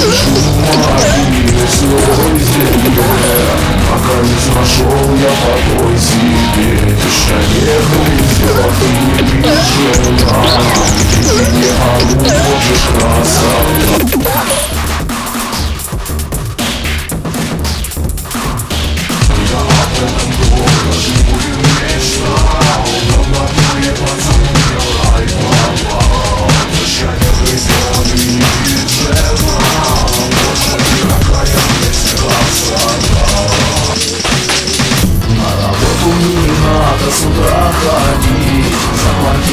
Если тобой земле Пока не нашел я покой себе Конечно, нельзя, ты не бежена Ты не поможешь, красота Ты на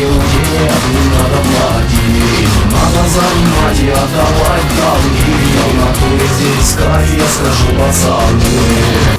Денег не надо платить Надо занимать и отдавать долги Я в натуре здесь кайф, я скажу пацаны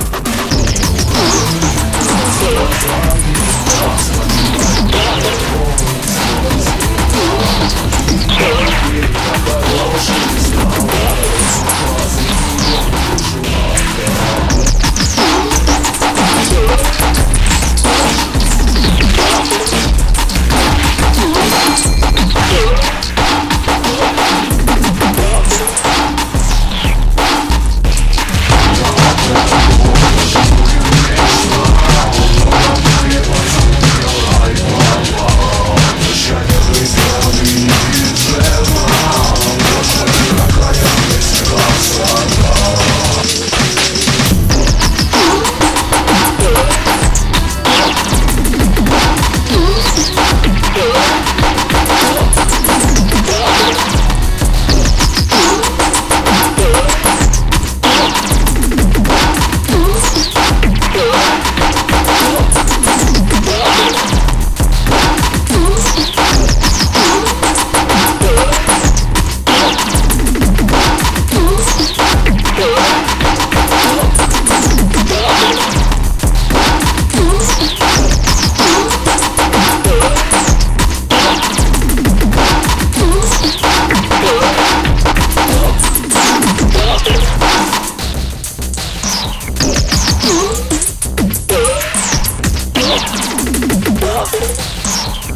Thank you.